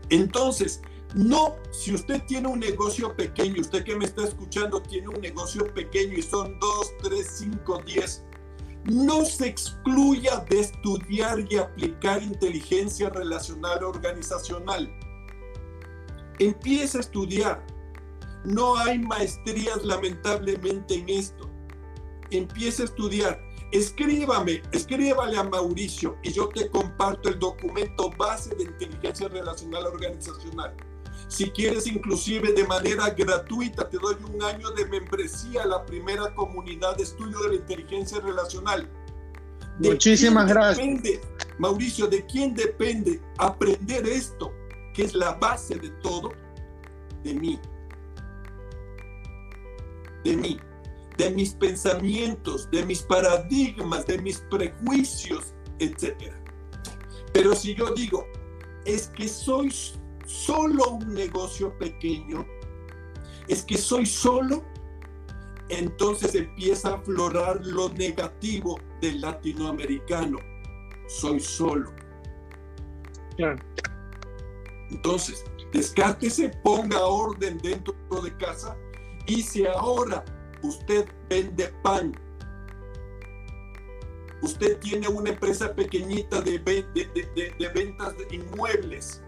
Entonces, no, si usted tiene un negocio pequeño, usted que me está escuchando tiene un negocio pequeño y son dos, tres, cinco, diez, no se excluya de estudiar y aplicar inteligencia relacional organizacional. Empieza a estudiar. No hay maestrías lamentablemente en esto. Empieza a estudiar. Escríbame, escríbale a Mauricio y yo te comparto el documento base de inteligencia relacional organizacional. Si quieres inclusive de manera gratuita, te doy un año de membresía a la primera comunidad de estudio de la inteligencia relacional. Muchísimas gracias. Mauricio, ¿de quién depende aprender esto, que es la base de todo? De mí. De mí de mis pensamientos, de mis paradigmas, de mis prejuicios, etc. Pero si yo digo, es que soy solo un negocio pequeño, es que soy solo, entonces empieza a aflorar lo negativo del latinoamericano. Soy solo. Entonces, descártese, ponga orden dentro de casa y si ahora usted vende pan, usted tiene una empresa pequeñita de, ventas de inmuebles,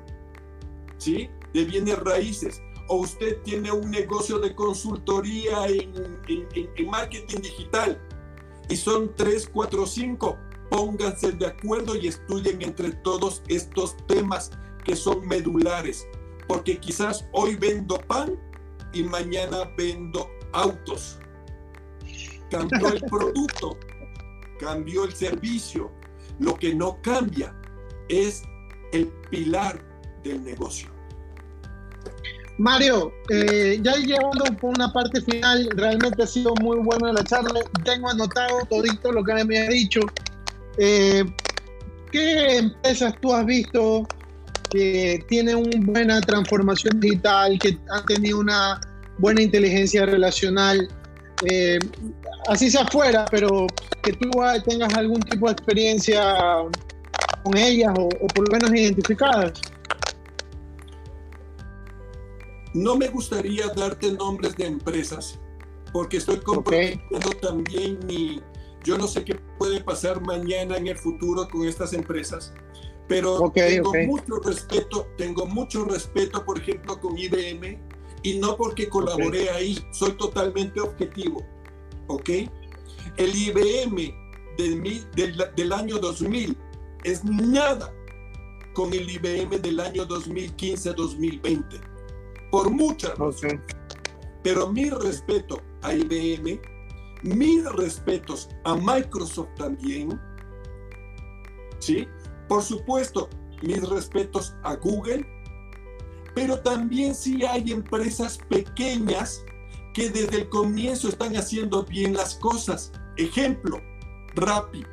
¿sí? De bienes raíces, o usted tiene un negocio de consultoría en, marketing digital, y son tres, cuatro, cinco, pónganse de acuerdo y estudien entre todos estos temas que son medulares, porque quizás hoy vendo pan y mañana vendo autos. Cambió el producto, cambió el servicio. Lo que no cambia es el pilar del negocio. Mario, eh, ya llevando por una parte final, realmente ha sido muy buena la charla. Tengo anotado todito lo que me ha dicho. Eh, ¿Qué empresas tú has visto que tienen una buena transformación digital, que han tenido una buena inteligencia relacional, eh, así sea fuera, pero que tú tengas algún tipo de experiencia con ellas o, por lo menos identificadas. No me gustaría darte nombres de empresas porque estoy comprometiendo también mi... Yo no sé qué puede pasar mañana en el futuro con estas empresas, pero tengo mucho respeto, tengo mucho respeto, por ejemplo, con IBM, y no porque colaboré ahí, soy totalmente objetivo, ¿ok? El IBM del, del, año 2000 es nada con el IBM del año 2015-2020, por muchas razones. Pero mi respeto a IBM, mis respetos a Microsoft también, ¿sí? Por supuesto, mis respetos a Google, pero también sí hay empresas pequeñas que desde el comienzo están haciendo bien las cosas. Ejemplo, Rappi.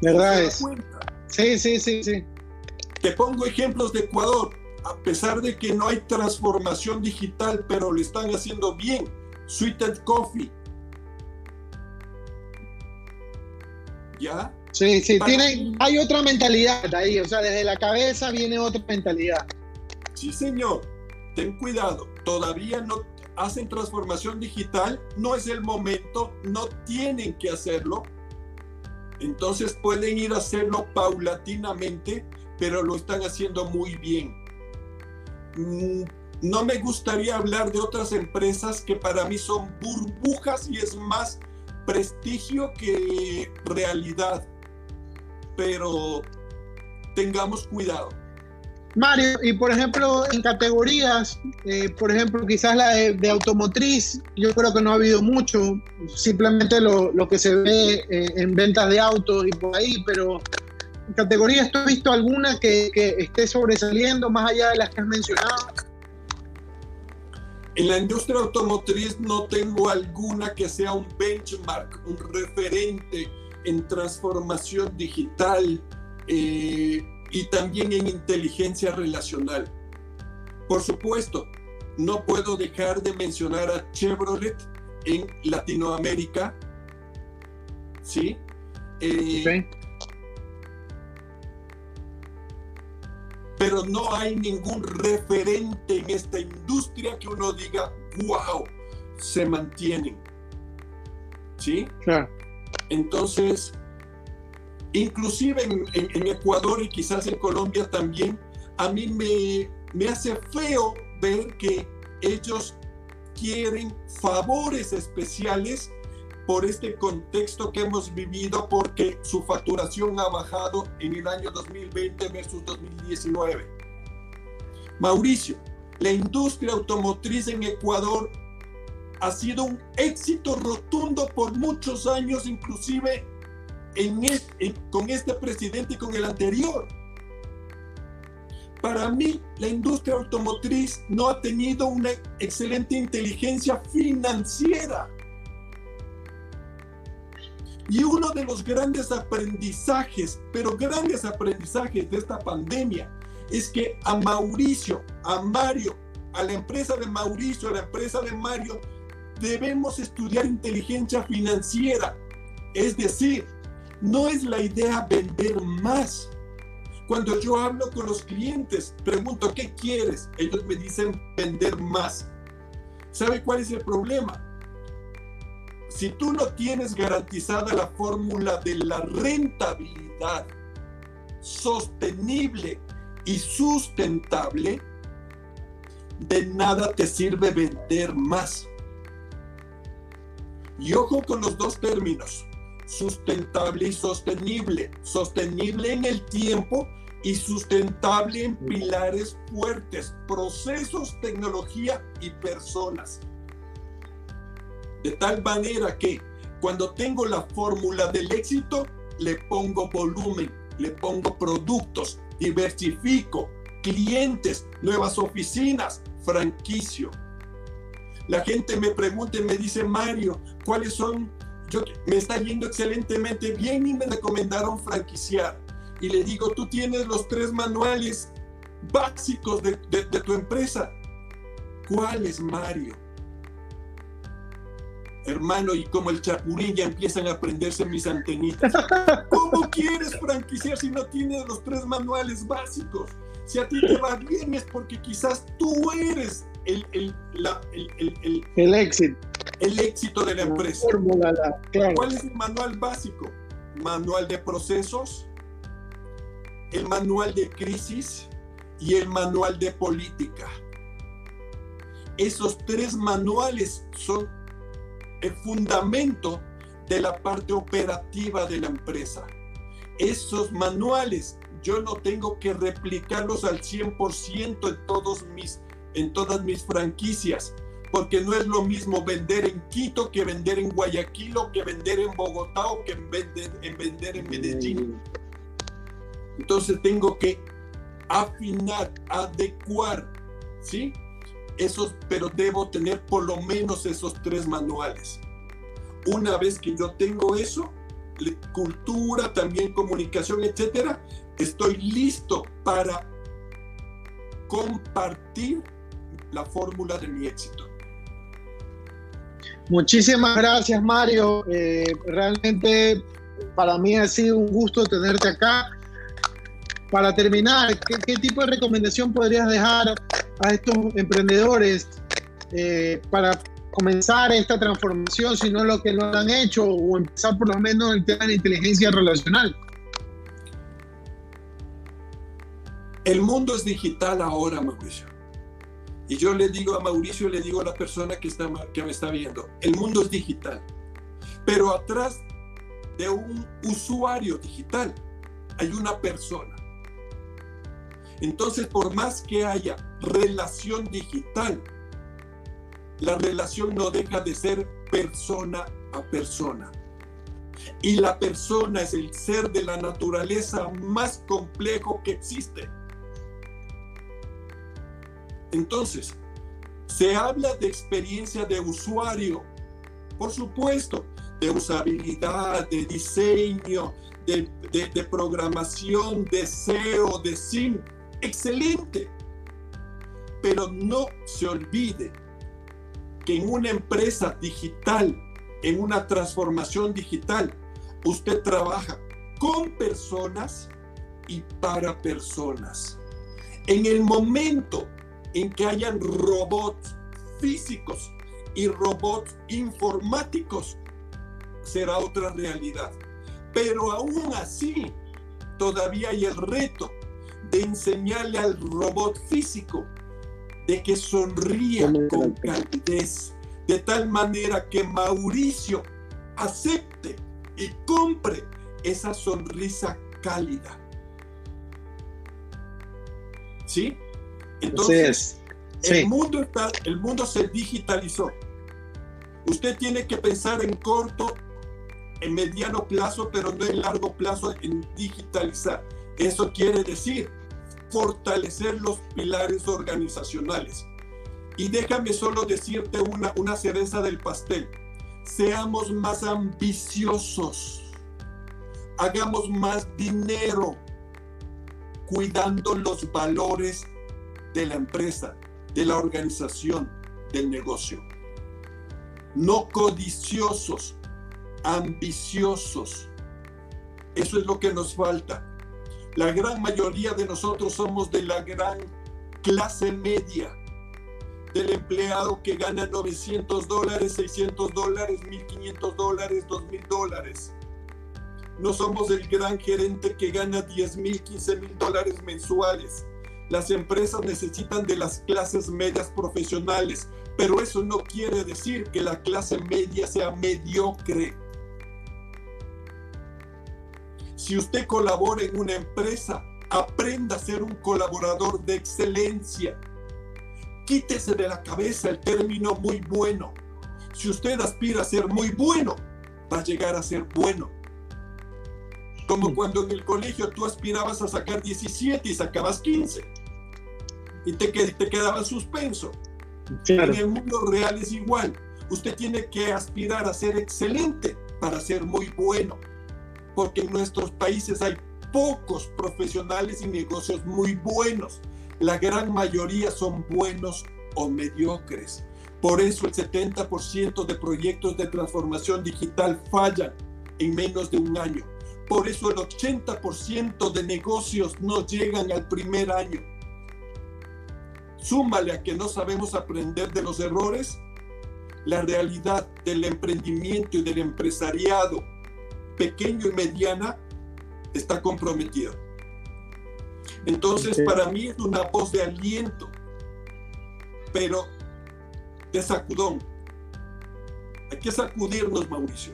¿Verdad es? Sí, sí, sí, sí. Te pongo ejemplos de Ecuador. A pesar de que no hay transformación digital, pero lo están haciendo bien. Sweetened Coffee. ¿Ya? Sí, sí, tiene, hay otra mentalidad ahí, o sea, desde la cabeza viene otra mentalidad. Sí, señor. Ten cuidado. Todavía no hacen transformación digital, no es el momento, no tienen que hacerlo. Entonces pueden ir a hacerlo paulatinamente, pero lo están haciendo muy bien. Mm, no me gustaría hablar de otras empresas que para mí son burbujas y es más prestigio que realidad. Pero tengamos cuidado. Mario, y por ejemplo, en categorías, eh, por ejemplo, quizás la de, automotriz, yo creo que no ha habido mucho, simplemente lo, que se ve eh, en ventas de autos y por ahí, pero en categorías, ¿tú has visto alguna que, que esté sobresaliendo más allá de las que has mencionado? En la industria automotriz no tengo alguna que sea un benchmark, un referente en transformación digital. Eh, y también en inteligencia relacional. Por supuesto, no puedo dejar de mencionar a Chevrolet en Latinoamérica. ¿Sí? Eh, pero no hay ningún referente en esta industria que uno diga, wow, se mantienen. ¿Sí? Claro. Entonces, inclusive en, Ecuador y quizás en Colombia también, a mí me, me hace feo ver que ellos quieren favores especiales por este contexto que hemos vivido porque su facturación ha bajado en el año 2020 versus 2019. Mauricio, la industria automotriz en Ecuador ha sido un éxito rotundo por muchos años, inclusive con este presidente y con el anterior. Para mí, la industria automotriz no ha tenido una excelente inteligencia financiera. Y uno de los grandes aprendizajes, pero grandes aprendizajes de esta pandemia, es que a Mauricio, a Mario, a la empresa de Mauricio, a la empresa de Mario, debemos estudiar inteligencia financiera. Es decir, no es la idea vender más. Cuando yo hablo con los clientes, pregunto, ¿qué quieres? Ellos me dicen vender más. ¿Sabe cuál es el problema? Si tú no tienes garantizada la fórmula de la rentabilidad sostenible y sustentable, de nada te sirve vender más. Y ojo con los dos términos sustentable y sostenible. Sostenible en el tiempo y sustentable en pilares fuertes, procesos, tecnología y personas. De tal manera que cuando tengo la fórmula del éxito, le pongo volumen, le pongo productos, diversifico, clientes, nuevas oficinas, franquicio. La gente me pregunta y me dice, Mario, ¿cuáles son yo, me está yendo excelentemente bien y me recomendaron franquiciar. Y le digo, tú tienes los tres manuales básicos de, tu empresa. ¿Cuál es Mario? Hermano, y como el chapulín ya empiezan a prenderse mis antenitas. ¿Cómo quieres franquiciar si no tienes los tres manuales básicos? Si a ti te va bien es porque quizás tú eres el, el, el, el, éxito. El éxito de la empresa. ¿Cuál es el manual básico? Manual de procesos, el manual de crisis y el manual de política. Esos tres manuales son el fundamento de la parte operativa de la empresa. Esos manuales yo no tengo que replicarlos al 100% en, todos mis, en todas mis franquicias, porque no es lo mismo vender en Quito que vender en Guayaquil o que vender en Bogotá o que vender, en, vender en Medellín. Entonces tengo que afinar, adecuar, ¿sí? Esos, pero debo tener por lo menos esos tres manuales. Una vez que yo tengo eso, cultura, también comunicación, etcétera, estoy listo para compartir la fórmula de mi éxito. Muchísimas gracias, Mario. Eh, realmente para mí ha sido un gusto tenerte acá. Para terminar, ¿qué, tipo de recomendación podrías dejar a estos emprendedores eh, para comenzar esta transformación, si no lo que no han hecho, o empezar por lo menos el tema de inteligencia relacional? El mundo es digital ahora, Mauricio. Y yo le digo a Mauricio, le digo a la persona que, está, que me está viendo, el mundo es digital. Pero atrás de un usuario digital hay una persona. Entonces, por más que haya relación digital, la relación no deja de ser persona a persona. Y la persona es el ser de la naturaleza más complejo que existe. Entonces, se habla de experiencia de usuario, por supuesto, de usabilidad, de diseño, de, programación, de SEO, de SIM. Excelente. Pero no se olvide que en una empresa digital, en una transformación digital, usted trabaja con personas y para personas. En el momento en que hayan robots físicos y robots informáticos, será otra realidad. Pero aún así, todavía hay el reto de enseñarle al robot físico de que sonría con calidez, de tal manera que Mauricio acepte y compre esa sonrisa cálida. ¿Sí? Entonces, el, mundo está, el mundo se digitalizó. Usted tiene que pensar en corto, en mediano plazo, pero no en largo plazo en digitalizar. Eso quiere decir fortalecer los pilares organizacionales. Y déjame solo decirte una, una cereza del pastel. Seamos más ambiciosos. Hagamos más dinero cuidando los valores de la empresa, de la organización, del negocio. No codiciosos, ambiciosos. Eso es lo que nos falta. La gran mayoría de nosotros somos de la gran clase media, del empleado que gana 900 dólares, 600 dólares, 1500 dólares, 2000 dólares. No somos el gran gerente que gana 10 mil, 15 mil dólares mensuales. Las empresas necesitan de las clases medias profesionales, pero eso no quiere decir que la clase media sea mediocre. Si usted colabora en una empresa, aprenda a ser un colaborador de excelencia. Quítese de la cabeza el término muy bueno. Si usted aspira a ser muy bueno, va a llegar a ser bueno. Como cuando en el colegio tú aspirabas a sacar 17 y sacabas 15 y te, te quedaba suspenso. En el mundo real es igual. Usted tiene que aspirar a ser excelente para ser muy bueno, porque en nuestros países hay pocos profesionales y negocios muy buenos. La gran mayoría son buenos o mediocres. Por eso el 70% de proyectos de transformación digital fallan en menos de un año. Por eso el 80% de negocios no llegan al primer año súmale a que no sabemos aprender de los errores, la realidad del emprendimiento y del empresariado pequeño y mediana está comprometida. Entonces, para mí es una voz de aliento, pero de sacudón. Hay que sacudirnos, Mauricio.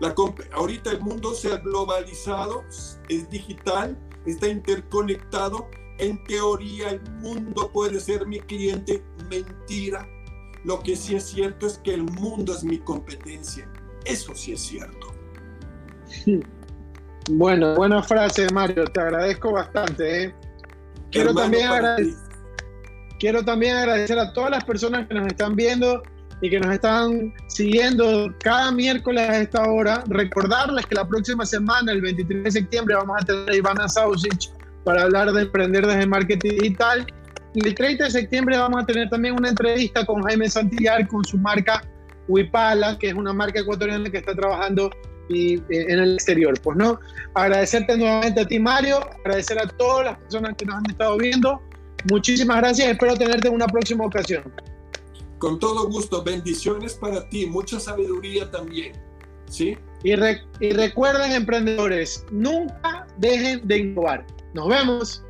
La, ahorita el mundo se ha globalizado, es digital, está interconectado. En teoría el mundo puede ser mi cliente. Mentira. Lo que sí es cierto es que el mundo es mi competencia. Eso sí es cierto. Bueno, buena frase, Mario. Te agradezco bastante. ¿eh? Quiero, también quiero también agradecer a todas las personas que nos están viendo y que nos están siguiendo cada miércoles a esta hora. Recordarles que la próxima semana, el 23 de septiembre, vamos a tener a Ivana Sausic para hablar de emprender desde marketing digital. El 30 de septiembre vamos a tener también una entrevista con Jaime Santillar con su marca Wipala, que es una marca ecuatoriana que está trabajando y, eh, en el exterior. Pues no, agradecerte nuevamente a ti, Mario, agradecer a todas las personas que nos han estado viendo. Muchísimas gracias, espero tenerte en una próxima ocasión. Con todo gusto, bendiciones para ti, mucha sabiduría también. ¿Sí? Y, y recuerden, emprendedores, nunca dejen de innovar. Nos vemos.